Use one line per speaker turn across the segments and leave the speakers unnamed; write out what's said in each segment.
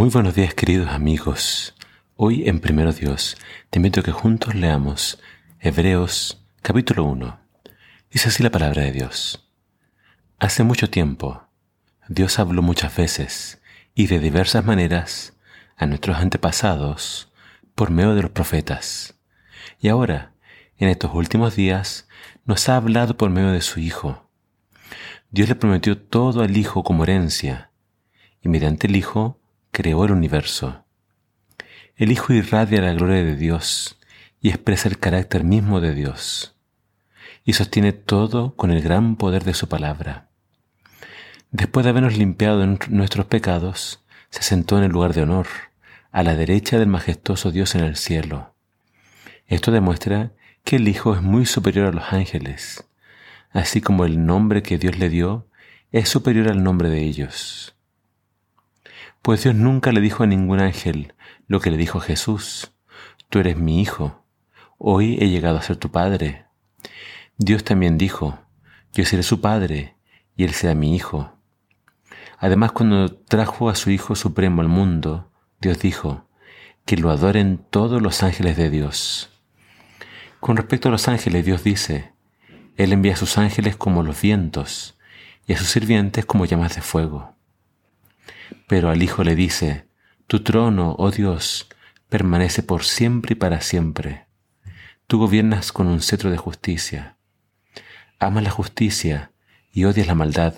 Muy buenos días queridos amigos. Hoy en Primero Dios te invito a que juntos leamos Hebreos capítulo 1. Dice así la palabra de Dios. Hace mucho tiempo Dios habló muchas veces y de diversas maneras a nuestros antepasados por medio de los profetas. Y ahora, en estos últimos días, nos ha hablado por medio de su Hijo. Dios le prometió todo al Hijo como herencia, y mediante el Hijo creó el universo. El Hijo irradia la gloria de Dios y expresa el carácter mismo de Dios, y sostiene todo con el gran poder de su palabra. Después de habernos limpiado nuestros pecados, se sentó en el lugar de honor, a la derecha del majestuoso Dios en el cielo. Esto demuestra que el Hijo es muy superior a los ángeles, así como el nombre que Dios le dio es superior al nombre de ellos. Pues Dios nunca le dijo a ningún ángel lo que le dijo Jesús, tú eres mi hijo, hoy he llegado a ser tu padre. Dios también dijo, yo seré su padre y él será mi hijo. Además, cuando trajo a su Hijo Supremo al mundo, Dios dijo, que lo adoren todos los ángeles de Dios. Con respecto a los ángeles, Dios dice, Él envía a sus ángeles como los vientos y a sus sirvientes como llamas de fuego. Pero al Hijo le dice, Tu trono, oh Dios, permanece por siempre y para siempre. Tú gobiernas con un cetro de justicia. Amas la justicia y odias la maldad.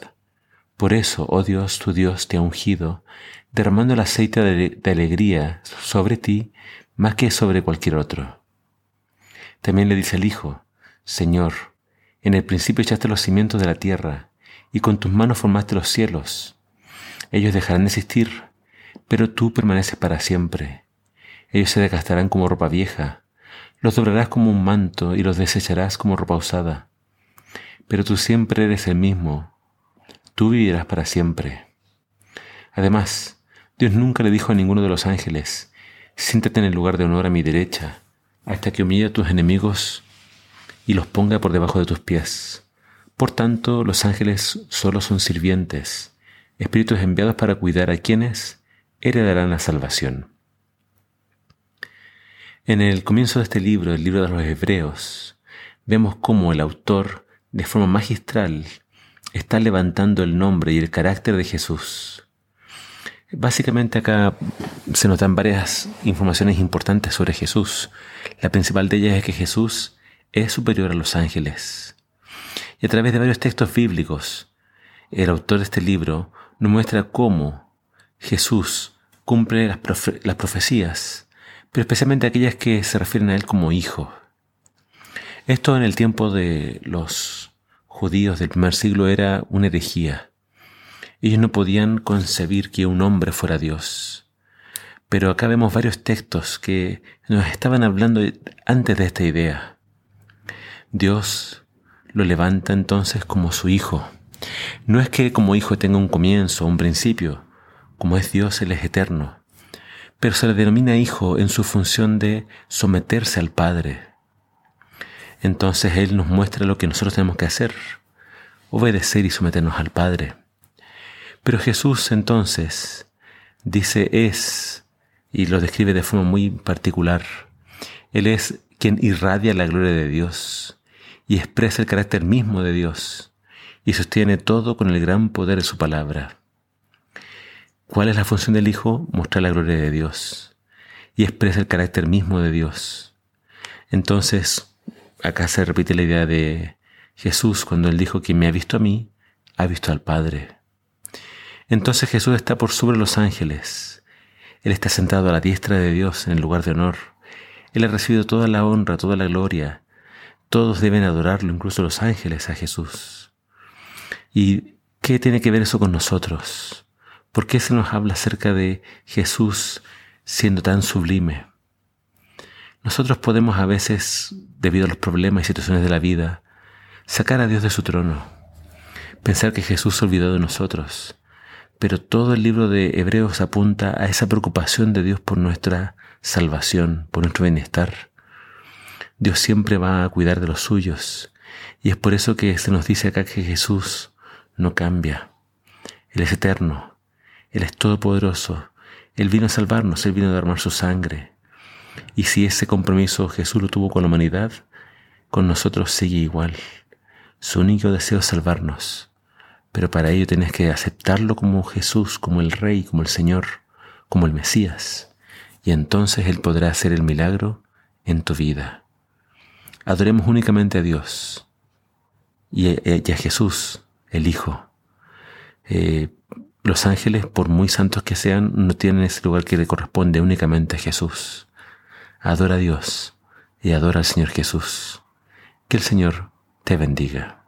Por eso, oh Dios, tu Dios te ha ungido, derramando el aceite de, alegría sobre ti más que sobre cualquier otro. También le dice al Hijo, Señor, en el principio echaste los cimientos de la tierra, y con tus manos formaste los cielos. Ellos dejarán de existir, pero tú permaneces para siempre. Ellos se desgastarán como ropa vieja, los doblarás como un manto y los desecharás como ropa usada. Pero tú siempre eres el mismo, tú vivirás para siempre. Además, Dios nunca le dijo a ninguno de los ángeles, siéntate en el lugar de honor a mi derecha, hasta que humille a tus enemigos y los ponga por debajo de tus pies. Por tanto, los ángeles solo son sirvientes espíritus enviados para cuidar a quienes heredarán la salvación. En el comienzo de este libro, el libro de los Hebreos, vemos cómo el autor, de forma magistral, está levantando el nombre y el carácter de Jesús. Básicamente acá se nos dan varias informaciones importantes sobre Jesús. La principal de ellas es que Jesús es superior a los ángeles. Y a través de varios textos bíblicos, el autor de este libro nos muestra cómo Jesús cumple las, profecías, pero especialmente aquellas que se refieren a Él como hijo. Esto en el tiempo de los judíos del primer siglo era una herejía. Ellos no podían concebir que un hombre fuera Dios. Pero acá vemos varios textos que nos estaban hablando antes de esta idea. Dios lo levanta entonces como su hijo. No es que como hijo tenga un comienzo, un principio, como es Dios, Él es eterno, pero se le denomina hijo en su función de someterse al Padre. Entonces Él nos muestra lo que nosotros tenemos que hacer, obedecer y someternos al Padre. Pero Jesús entonces dice es, y lo describe de forma muy particular, Él es quien irradia la gloria de Dios y expresa el carácter mismo de Dios y sostiene todo con el gran poder de su palabra. ¿Cuál es la función del Hijo? Mostrar la gloria de Dios y expresa el carácter mismo de Dios. Entonces, acá se repite la idea de Jesús cuando él dijo que me ha visto a mí, ha visto al Padre. Entonces Jesús está por sobre los ángeles. Él está sentado a la diestra de Dios en el lugar de honor. Él ha recibido toda la honra, toda la gloria. Todos deben adorarlo, incluso los ángeles, a Jesús. ¿Y qué tiene que ver eso con nosotros? ¿Por qué se nos habla acerca de Jesús siendo tan sublime? Nosotros podemos a veces, debido a los problemas y situaciones de la vida, sacar a Dios de su trono, pensar que Jesús se olvidó de nosotros, pero todo el libro de Hebreos apunta a esa preocupación de Dios por nuestra salvación, por nuestro bienestar. Dios siempre va a cuidar de los suyos, y es por eso que se nos dice acá que Jesús no cambia. Él es eterno, Él es todopoderoso, Él vino a salvarnos, Él vino a derramar su sangre. Y si ese compromiso Jesús lo tuvo con la humanidad, con nosotros sigue igual. Su único deseo es salvarnos. Pero para ello tienes que aceptarlo como Jesús, como el Rey, como el Señor, como el Mesías. Y entonces Él podrá hacer el milagro en tu vida. Adoremos únicamente a Dios y a, Jesús, el Hijo. Eh, los ángeles, por muy santos que sean, no tienen ese lugar que le corresponde únicamente a Jesús. Adora a Dios y adora al Señor Jesús. Que el Señor te bendiga.